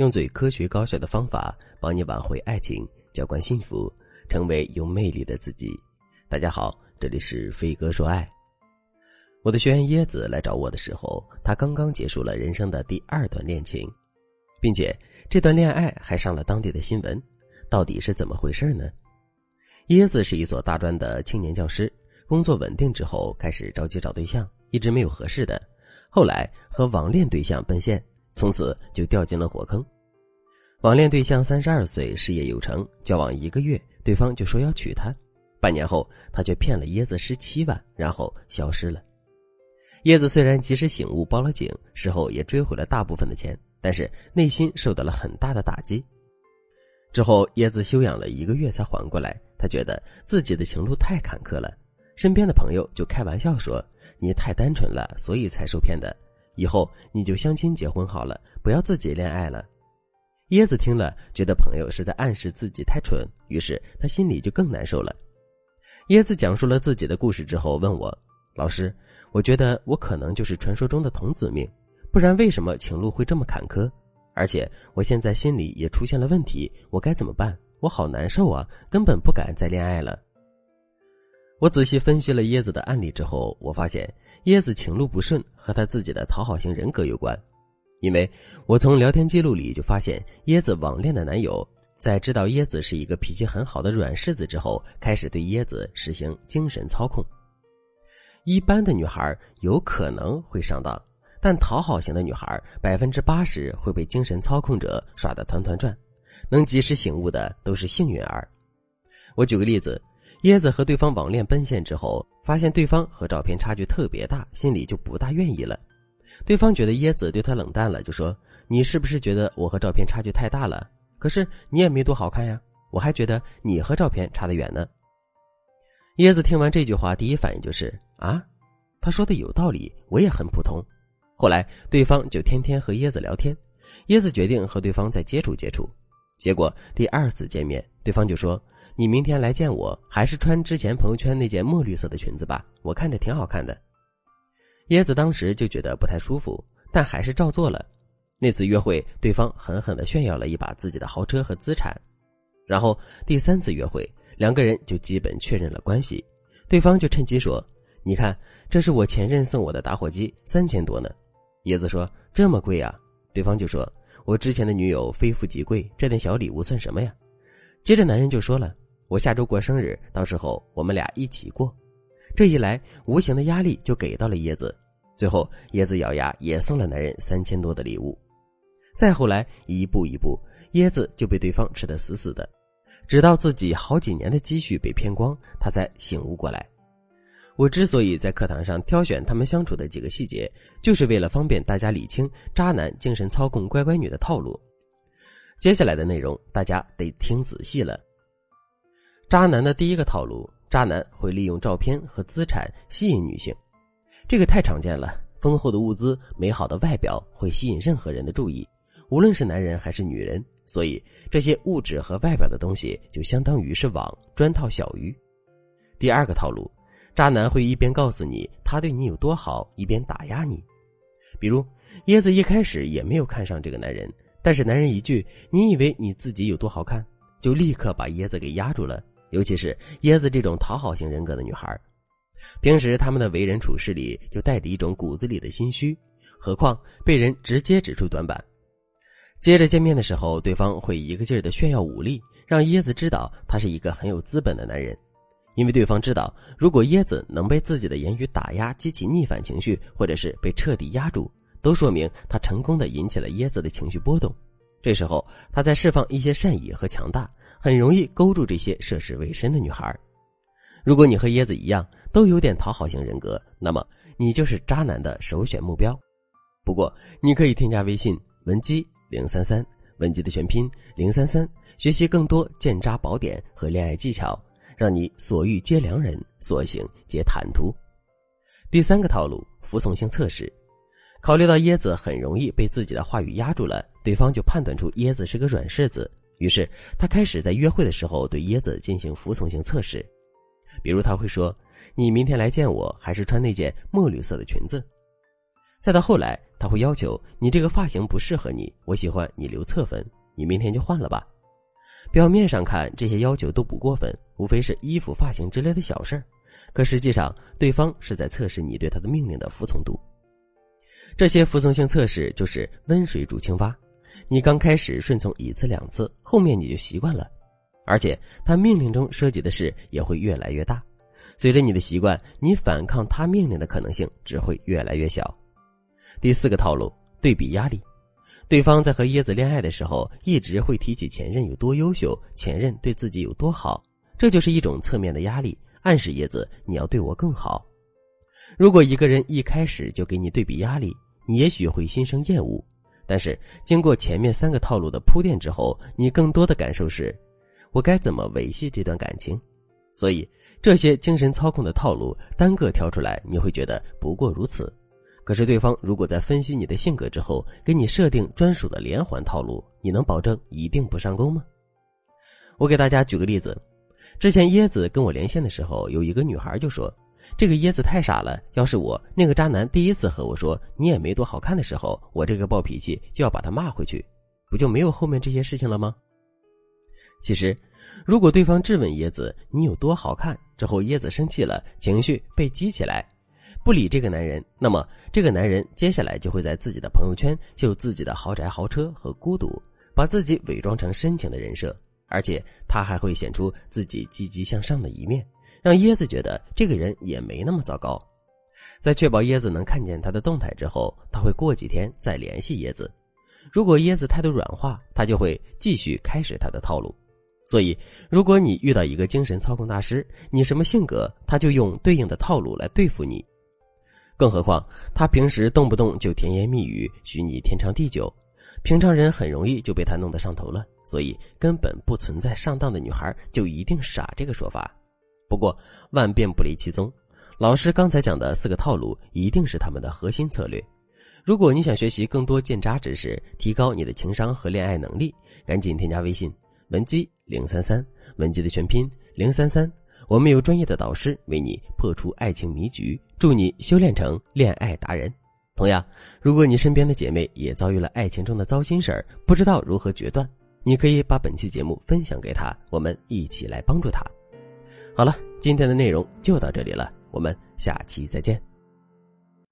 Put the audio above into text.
用最科学高效的方法帮你挽回爱情，浇灌幸福，成为有魅力的自己。大家好，这里是飞哥说爱。我的学员椰子来找我的时候，他刚刚结束了人生的第二段恋情，并且这段恋爱还上了当地的新闻，到底是怎么回事呢？椰子是一所大专的青年教师，工作稳定之后开始着急找对象，一直没有合适的，后来和网恋对象奔现，从此就掉进了火坑。网恋对象三十二岁，事业有成，交往一个月，对方就说要娶她，半年后他却骗了椰子十七万，然后消失了。椰子虽然及时醒悟，报了警，事后也追回了大部分的钱，但是内心受到了很大的打击。之后，椰子休养了一个月才缓过来。他觉得自己的情路太坎坷了，身边的朋友就开玩笑说：“你太单纯了，所以才受骗的。以后你就相亲结婚好了，不要自己恋爱了。”椰子听了，觉得朋友是在暗示自己太蠢，于是他心里就更难受了。椰子讲述了自己的故事之后，问我：“老师，我觉得我可能就是传说中的童子命，不然为什么情路会这么坎坷？而且我现在心里也出现了问题，我该怎么办？”我好难受啊，根本不敢再恋爱了。我仔细分析了椰子的案例之后，我发现椰子情路不顺和他自己的讨好型人格有关。因为我从聊天记录里就发现，椰子网恋的男友在知道椰子是一个脾气很好的软柿子之后，开始对椰子实行精神操控。一般的女孩有可能会上当，但讨好型的女孩百分之八十会被精神操控者耍得团团转。能及时醒悟的都是幸运儿。我举个例子，椰子和对方网恋奔现之后，发现对方和照片差距特别大，心里就不大愿意了。对方觉得椰子对他冷淡了，就说：“你是不是觉得我和照片差距太大了？可是你也没多好看呀，我还觉得你和照片差得远呢。”椰子听完这句话，第一反应就是：“啊，他说的有道理，我也很普通。”后来对方就天天和椰子聊天，椰子决定和对方再接触接触。结果第二次见面，对方就说：“你明天来见我，还是穿之前朋友圈那件墨绿色的裙子吧，我看着挺好看的。”椰子当时就觉得不太舒服，但还是照做了。那次约会，对方狠狠地炫耀了一把自己的豪车和资产。然后第三次约会，两个人就基本确认了关系。对方就趁机说：“你看，这是我前任送我的打火机，三千多呢。”椰子说：“这么贵啊？”对方就说。我之前的女友非富即贵，这点小礼物算什么呀？接着男人就说了：“我下周过生日，到时候我们俩一起过。”这一来，无形的压力就给到了椰子。最后，椰子咬牙也送了男人三千多的礼物。再后来，一步一步，椰子就被对方吃得死死的，直到自己好几年的积蓄被骗光，他才醒悟过来。我之所以在课堂上挑选他们相处的几个细节，就是为了方便大家理清渣男精神操控乖乖女的套路。接下来的内容大家得听仔细了。渣男的第一个套路，渣男会利用照片和资产吸引女性，这个太常见了。丰厚的物资、美好的外表会吸引任何人的注意，无论是男人还是女人。所以这些物质和外表的东西就相当于是网，专套小鱼。第二个套路。渣男会一边告诉你他对你有多好，一边打压你。比如，椰子一开始也没有看上这个男人，但是男人一句“你以为你自己有多好看”，就立刻把椰子给压住了。尤其是椰子这种讨好型人格的女孩，平时他们的为人处事里就带着一种骨子里的心虚，何况被人直接指出短板。接着见面的时候，对方会一个劲儿的炫耀武力，让椰子知道他是一个很有资本的男人。因为对方知道，如果椰子能被自己的言语打压，激起逆反情绪，或者是被彻底压住，都说明他成功的引起了椰子的情绪波动。这时候，他在释放一些善意和强大，很容易勾住这些涉世未深的女孩。如果你和椰子一样，都有点讨好型人格，那么你就是渣男的首选目标。不过，你可以添加微信文姬零三三，文姬的全拼零三三，学习更多鉴渣宝典和恋爱技巧。让你所遇皆良人，所行皆坦途。第三个套路，服从性测试。考虑到椰子很容易被自己的话语压住了，对方就判断出椰子是个软柿子，于是他开始在约会的时候对椰子进行服从性测试。比如他会说：“你明天来见我，还是穿那件墨绿色的裙子。”再到后来，他会要求你这个发型不适合你，我喜欢你留侧分，你明天就换了吧。表面上看这些要求都不过分，无非是衣服、发型之类的小事儿，可实际上对方是在测试你对他的命令的服从度。这些服从性测试就是温水煮青蛙，你刚开始顺从一次两次，后面你就习惯了，而且他命令中涉及的事也会越来越大。随着你的习惯，你反抗他命令的可能性只会越来越小。第四个套路：对比压力。对方在和椰子恋爱的时候，一直会提起前任有多优秀，前任对自己有多好，这就是一种侧面的压力，暗示椰子你要对我更好。如果一个人一开始就给你对比压力，你也许会心生厌恶。但是经过前面三个套路的铺垫之后，你更多的感受是：我该怎么维系这段感情？所以这些精神操控的套路单个挑出来，你会觉得不过如此。可是对方如果在分析你的性格之后，给你设定专属的连环套路，你能保证一定不上钩吗？我给大家举个例子，之前椰子跟我连线的时候，有一个女孩就说：“这个椰子太傻了，要是我那个渣男第一次和我说你也没多好看的时候，我这个暴脾气就要把他骂回去，不就没有后面这些事情了吗？”其实，如果对方质问椰子你有多好看之后，椰子生气了，情绪被激起来。不理这个男人，那么这个男人接下来就会在自己的朋友圈秀自己的豪宅、豪车和孤独，把自己伪装成深情的人设，而且他还会显出自己积极向上的一面，让椰子觉得这个人也没那么糟糕。在确保椰子能看见他的动态之后，他会过几天再联系椰子。如果椰子态度软化，他就会继续开始他的套路。所以，如果你遇到一个精神操控大师，你什么性格，他就用对应的套路来对付你。更何况，他平时动不动就甜言蜜语，许你天长地久，平常人很容易就被他弄得上头了。所以，根本不存在上当的女孩就一定傻这个说法。不过，万变不离其宗，老师刚才讲的四个套路一定是他们的核心策略。如果你想学习更多建渣知识，提高你的情商和恋爱能力，赶紧添加微信文姬零三三，文姬的全拼零三三。我们有专业的导师为你破除爱情迷局，助你修炼成恋爱达人。同样，如果你身边的姐妹也遭遇了爱情中的糟心事儿，不知道如何决断，你可以把本期节目分享给她，我们一起来帮助她。好了，今天的内容就到这里了，我们下期再见。